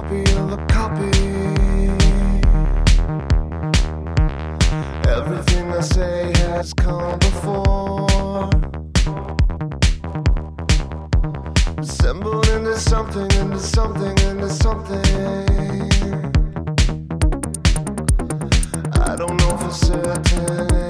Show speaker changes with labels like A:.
A: Copy of a copy. Everything I say has come before. Assembled into something, into something, into something. I don't know for certain